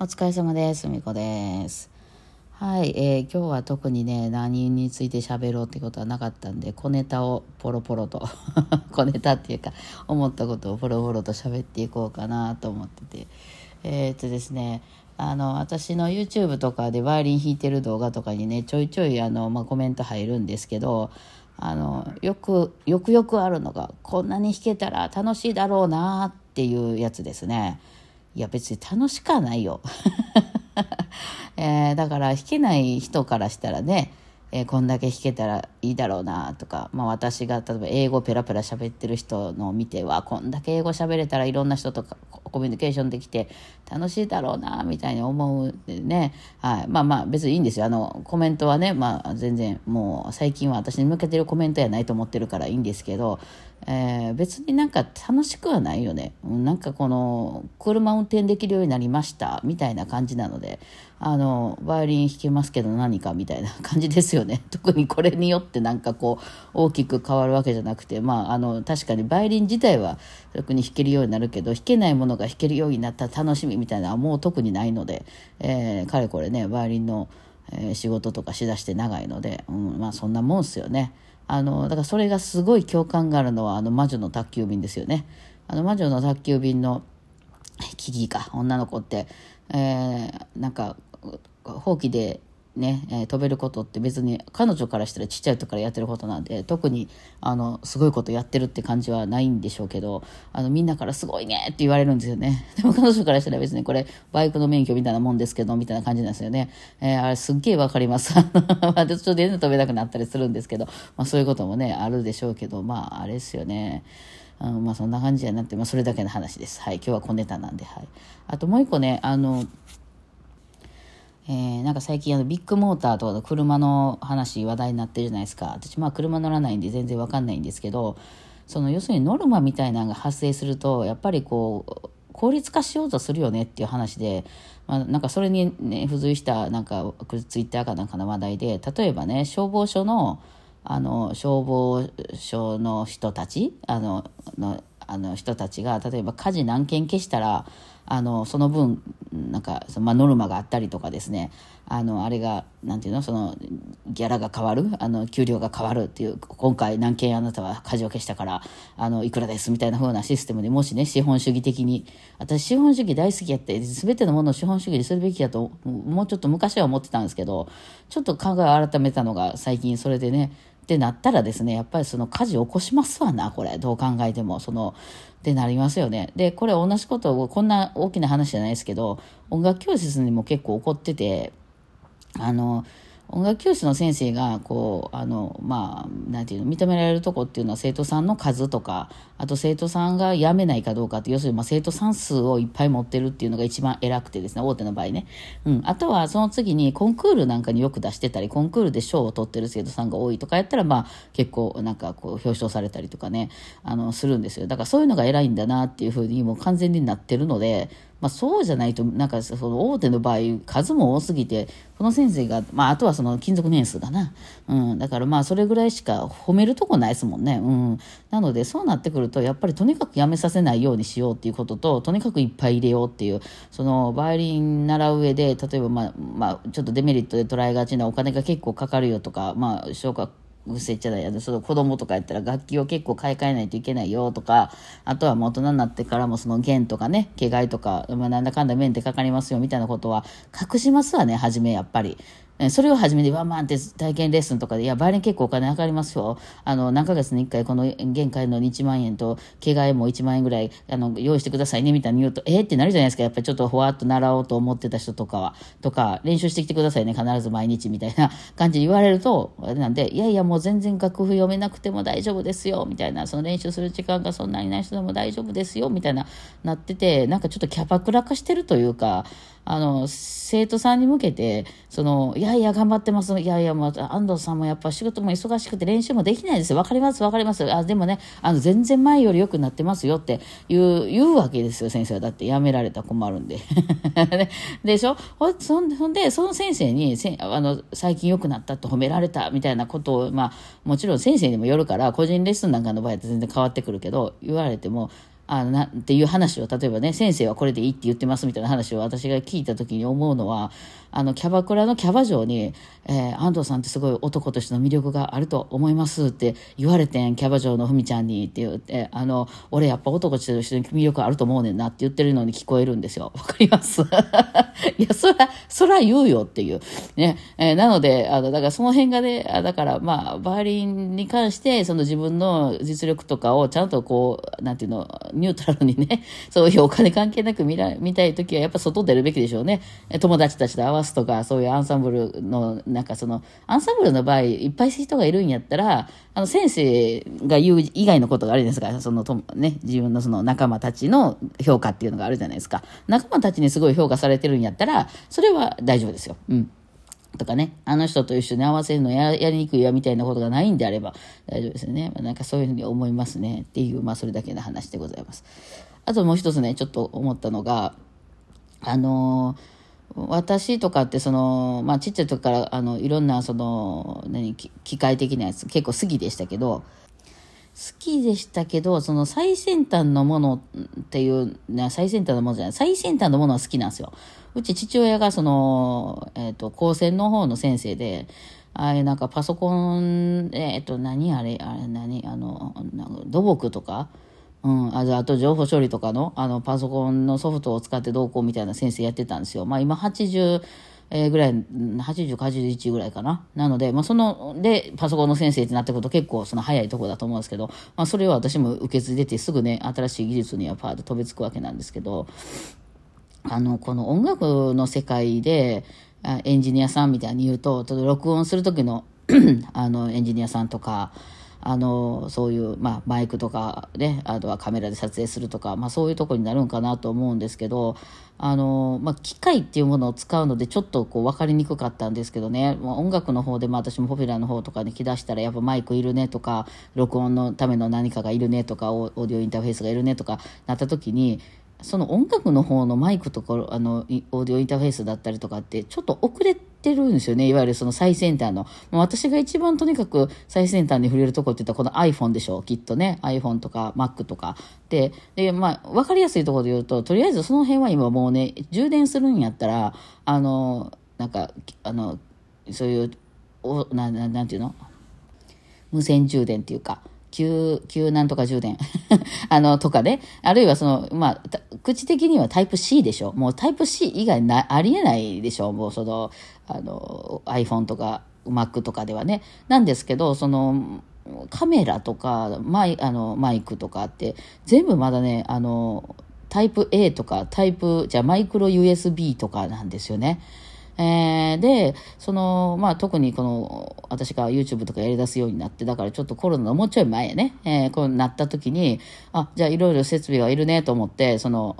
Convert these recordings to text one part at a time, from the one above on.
お疲れ様です。みこです。はい、えー今日は特にね、何について喋ろうってことはなかったんで、小ネタをポロポロと、小ネタっていうか、思ったことをポロポロと喋っていこうかなと思ってて。えーっとですね、あの、私の YouTube とかでバイオリン弾いてる動画とかにね、ちょいちょいあの、まあ、コメント入るんですけど、あの、よく、よくよくあるのが、こんなに弾けたら楽しいだろうなっていうやつですね。いや別に楽しかないよ。えーだから弾けない人からしたらね、えーこんだけ弾けたらいいだろうなとか、まあ、私が例えば英語ペラペラ喋ってる人のを見てはこんだけ英語喋れたらいろんな人とかコミュニケーションできて楽しいだろうなみたいに思うでね、はい、まあまあ別にいいんですよ。あのコメントはね、まあ、全然もう最近は私に向けてるコメントやないと思ってるからいいんですけど、えー別になんか楽しくはないよね。なんかこの車運転できるようになりましたみたいな感じなのであのバイオリン弾けますけど何かみたいな感じですよね。特にこれによってなんかこう大きく変わるわけじゃなくてまああの確かにバイオリン自体は特に弾けるようになるけど弾けないものが弾けるようになった楽しみみたいなのはもう特にないので、えーかれこれねバイオリンの、えー仕事とかしだして長いので、うん、まあそんなもんっすよね。あのだからそれがすごい共感があるのはあの魔女の宅急便ですよね。あの魔女の宅急便のキキか女の子って、えーなんかほうきでね、えー飛べることって別に彼女からしたらちっちゃい時からやってることなんで特にあのすごいことやってるって感じはないんでしょうけどあのみんなからすごいねって言われるんですよね でも彼女からしたら別にこれバイクの免許みたいなもんですけどみたいな感じなんですよね、えーあれすっげえわかります あのまあちょっと全然飛べなくなったりするんですけど、まあ、そういうこともねあるでしょうけどまああれですよねあまあそんな感じやなって、まあ、それだけの話です。はい、今日は小ネタなんで、はい。あともう一個ね、あの、えーなんか最近あのビッグモーターとかの車の話話題になってるじゃないですか。私まあ車乗らないんで全然わかんないんですけどその要するにノルマみたいなのが発生するとやっぱりこう効率化しようとするよねっていう話で、まあ、なんかそれに、ね、付随したなんかツイッターかなんかの話題で例えばね消防署のあの消防署の人たちあののあの人たちが例えば火事何件消したらあのその分なんかそ、まあ、ノルマがあったりとかですね。あのあれがなんていうの？そのギャラが変わる？あの給料が変わるっていう今回何件あなたは火事を消したからあのいくらですみたいな風なシステムでもしね資本主義的に私資本主義大好きやって全てのものを資本主義にするべきやともうちょっと昔は思ってたんですけどちょっと考えを改めたのが最近それでねってなったらですねやっぱりその火事起こしますわなこれ。どう考えても。そのってなりますよね。でこれ同じことをこんな大きな話じゃないですけど音楽教室にも結構起こっててあの音楽教室の先生がこうあのまあなんていうの認められるとこっていうのは生徒さんの数とかあと生徒さんが辞めないかどうかって要するにまあ生徒さん数をいっぱい持ってるっていうのが一番偉くてですね大手の場合ね、うん、あとはその次にコンクールなんかによく出してたりコンクールで賞を取ってる生徒さんが多いとかやったらまあ結構なんかこう表彰されたりとかねあのするんですよ。だからそういうのが偉いんだなっていうふうにもう完全になってるのでまあ、そうじゃないとなんかその大手の場合数も多すぎてこの先生が、まあ、あとはその勤続年数がな、うん、だからまあそれぐらいしか褒めるとこないですもんね、うん、なのでそうなってくるとやっぱりとにかくやめさせないようにしようっていうことととにかくいっぱい入れようっていうそのバイオリン習う上で例えば、まあまあ、ちょっとデメリットで捉えがちなお金が結構かかるよとか、まあ、小学癖っちゃないやその子供とかやったら楽器を結構買い替えないといけないよとかあとはもう大人になってからもその弦とかね毛がいとか、まあ、なんだかんだ面でかかりますよみたいなことは隠しますわね初めやっぱり。それを初めにワンマンって体験レッスンとかで、いや、バイオリン結構お金かかりますよ。あの、何ヶ月に1回この弦変えるの1万円と、毛替えも1万円ぐらい、あの、用意してくださいね、みたいに言うと、えー、ってなるじゃないですか。やっぱりちょっとふわっと習おうと思ってた人とかは、とか、練習してきてくださいね、必ず毎日みたいな 感じで言われると、あれなんで、いやいや、もう全然楽譜読めなくても大丈夫ですよ、みたいな、その練習する時間がそんなにない人でも大丈夫ですよ、みたいな、なってて、なんかちょっとキャバクラ化してるというか、あの、生徒さんに向けて、その、いやいや、頑張ってます。いやいや、もう、安藤さんもやっぱ仕事も忙しくて練習もできないですよ。わかります、わかります。あ、でもね、あの、全然前より良くなってますよって言う、言うわけですよ、先生は。だって、辞められたら困るんで。でしょ？ほそんほんで、その先生に、せあの、最近良くなったと褒められたみたいなことを、まあ、もちろん先生にもよるから、個人レッスンなんかの場合って全然変わってくるけど、言われても、あなっていう話を例えばね先生はこれでいいって言ってますみたいな話を私が聞いた時に思うのはあのキャバクラのキャバ嬢に、えー、安藤さんってすごい男としての魅力があると思いますって言われてんキャバ嬢のふみちゃんにって言ってあの俺やっぱ男としての魅力あると思うねんなって言ってるのに聞こえるんですよ。わかります？いやそらそら言うよっていう。ね、えー、なのであのだからその辺がねだからまあバイオリンに関してその自分の実力とかをちゃんとこうなんていうのニュートラルにね、そういうお金関係なく見ら見たいときはやっぱ外出るべきでしょうね。友達たちと合わせすとか、そういうアンサンブルの、なんかその、アンサンブルの場合、いっぱい人がいるんやったら、あの、先生が言う以外のことがあるじゃないですか。その、とね、自分のその仲間たちの評価っていうのがあるじゃないですか。仲間たちにすごい評価されてるんやったら、それは大丈夫ですよ。うん。とかね、あの人と一緒に合わせるのややりにくいやみたいなことがないんであれば大丈夫ですよね。なんかそういうふうに思いますねっていう、まあそれだけの話でございます。あともう一つね、ちょっと思ったのが、あの私とかってその、まあちっちゃい時からあのいろんなその、何、機械的なやつ結構好きでしたけど、好きでしたけど、その最先端のものっていう、最先端のものじゃない、最先端のものは好きなんですよ。うち父親がその、えっ、ー、と、高専の方の先生で、ああいうなんかパソコン、えっ、と、何あれ、あれ何、あの、土木とか、うん、ああと情報処理とかのあのパソコンのソフトを使ってどうこうみたいな先生やってたんですよ。まあ今80、え、ぐらい、80か、81ぐらいかな。なので、まあ、その、で、パソコンの先生ってなってくると結構その早いとこだと思うんですけど、まあ、それは私も受け継いでてすぐね、新しい技術にはパーッと飛びつくわけなんですけど、あの、この音楽の世界で、エンジニアさんみたいに言うと、ちょっと録音する時の あの、エンジニアさんとか、あのそういう、まあ、マイクとかねあとはカメラで撮影するとか、まあ、そういうとこになるんかなと思うんですけどあの、まあ、機械っていうものを使うのでちょっとこう分かりにくかったんですけどね、まあ、音楽の方で、まあ、私もポピュラーの方とかに来だしたらやっぱマイクいるねとか録音のための何かがいるねとかオーディオインターフェースがいるねとかなった時にその音楽の方のマイクとかあのオーディオインターフェースだったりとかってちょっと遅れてるんですよね。いわゆるその最先端の。もう私が一番とにかく最先端に触れるとこって言ったらこの iPhone でしょうきっとね。iPhone とか Mac とか。でで、まあ、分かりやすいところで言うととりあえずその辺は今もうね充電するんやったらあのなんかあのそういうおなななんていうの？無線充電っていうか。旧、旧なんとか充電 あの、とかね。あるいはその、まあ、口的にはタイプ C でしょ。もうタイプ C 以外な、ありえないでしょ。もうその、あの、iPhone とか Mac とかではね。なんですけど、その、カメラとかマイあのマイクとかって全部まだねあのタイプ A とかタイプじゃマイクロ USB とかなんですよね。えー、で、その、まあ、特にこの、私が YouTube とかやり出すようになって、だからちょっとコロナのもうちょい前やね、えー、こうなった時に、あ、じゃあいろいろ設備がいるねと思って、その、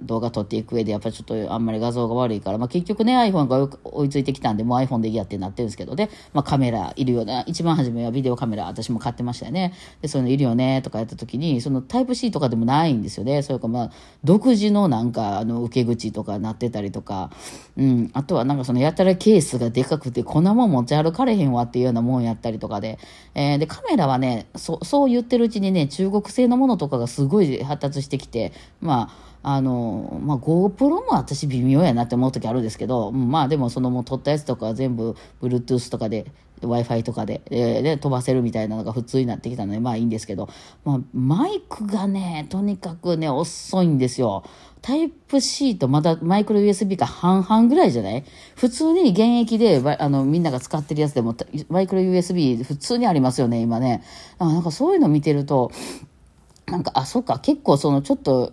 動画撮っていく上でやっぱりちょっとあんまり画像が悪いから、まあ、結局ね、iPhone が追いついてきたんで、もう iPhone でいいやってなってるんですけどね、まあ、カメラいるよね、一番初めはビデオカメラ私も買ってましたよね。で、そういうのいるよねとかやった時に、そのタイプ C とかでもないんですよね。それかまあ、独自のなんか、あの、受け口とかなってたりとか、うん、あとはなんかんかそのやたらケースがでかくて、こんなもん持ち歩かれへんわっていうようなもんやったりとかで、えー、で、カメラはね、そそう言ってるうちにね、中国製のものとかがすごい発達してきて、まあ、あの、まあ、GoPro も私微妙やなって思う時あるんですけど、まあでもそのもう撮ったやつとか全部 Bluetooth とかで Wi-Fi とかで,、えー、で飛ばせるみたいなのが普通になってきたのでまあいいんですけど、まあ、マイクがねとにかくね遅いんですよ。タイプ C とまだマイクロ USB が半々ぐらいじゃない？普通に現役であのみんなが使ってるやつでもマイクロ USB 普通にありますよね今ね。なんかそういうの見てるとなんかあそっか結構そのちょっと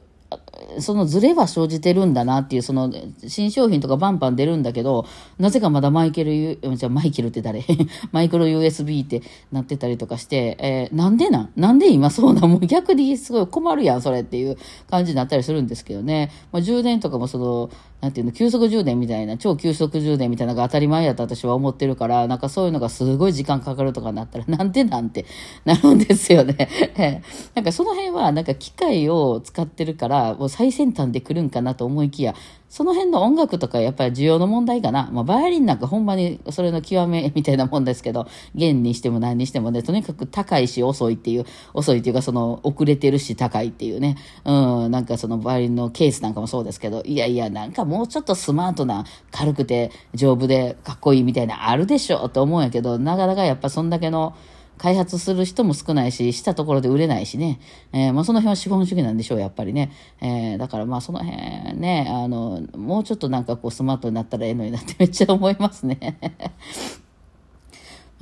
そのズレは生じてるんだなっていう、その新商品とかバンバン出るんだけど、なぜかまだマイケル、じゃマイケルって誰？マイクロ USB ってなってたりとかして、えー、なんでなん？なんで今そうなもう逆にすごい困るやん、それっていう感じになったりするんですけどね。まあ、充電とかもその、なんていうの、急速充電みたいな、超急速充電みたいなのが当たり前やと私は思ってるから、なんかそういうのがすごい時間かかるとかなったら、なんでなんて？なるんですよね。なんかその辺は、なんか機械を使ってるから、もう最先端で来るんかなと思いきや、その辺の音楽とかやっぱり需要の問題かな。まあ、バイオリンなんかほんまにそれの極めみたいなもんですけど、弦にしても何にしてもね、とにかく高いし遅いっていう、遅いっていうかその遅れてるし高いっていうね、うん、なんかそのバイオリンのケースなんかもそうですけど、いやいや、なんかもうちょっとスマートな、軽くて丈夫でかっこいいみたいなあるでしょと思うんやけど、なかなかやっぱそんだけの、開発する人も少ないし、したところで売れないしね。えー、まあその辺は資本主義なんでしょう、やっぱりね。えー、だからまあその辺ね、あの、もうちょっとなんかこうスマートになったらええのになって めっちゃ思いますね。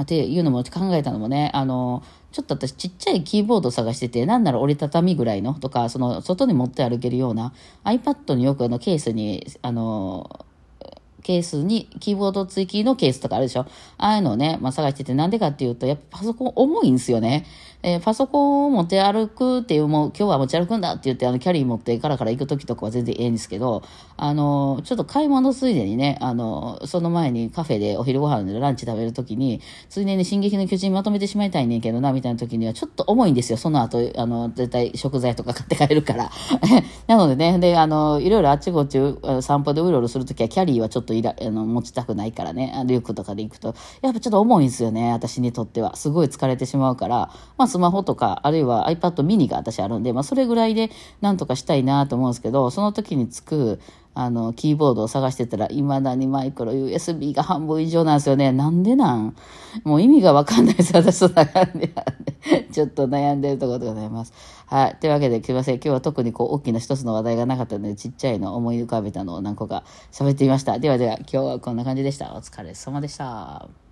っていうのも考えたのもね、あの、ちょっと私ちっちゃいキーボード探してて、なんなら折りたたみぐらいのとか、その外に持って歩けるような iPad によくあのケースに、あの、ケースに、キーボード追記のケースとかあるでしょ？ああいうのをね、まあ、探してて、なんでかっていうと、やっぱパソコン重いんですよね。えー、パソコンを持って歩くっていう、もう今日は持ち歩くんだって言って、あの、キャリー持ってからから行く時とかは全然ええんですけど、あの、ちょっと買い物ついでにね、あの、その前にカフェでお昼ご飯でランチ食べる時に、ついでに進撃の巨人まとめてしまいたいねんけどな、みたいな時にはちょっと重いんですよ。その後、あの、絶対食材とか買って帰るから。なのでね、で、あの、いろいろあっちこっち散歩でうろうろするときは、キャリーはちょっとといら、あの、持ちたくないからね、リュックとかで行くと、やっぱちょっと重いんですよね、私にとっては。すごい疲れてしまうから、まあ、スマホとか、あるいは iPad mini が私あるんで、まあ、それぐらいでなんとかしたいなと思うんですけど、その時につく、あの、キーボードを探してたら、未だにマイクロ USB が半分以上なんですよね。なんでなん？もう意味がわかんないです。私と悩んで、ちょっと悩んでるところでございます。はい。というわけで、すいません。今日は特にこう、大きな一つの話題がなかったので、ちっちゃいの思い浮かべたのを何個か喋ってみました。ではでは、今日はこんな感じでした。お疲れ様でした。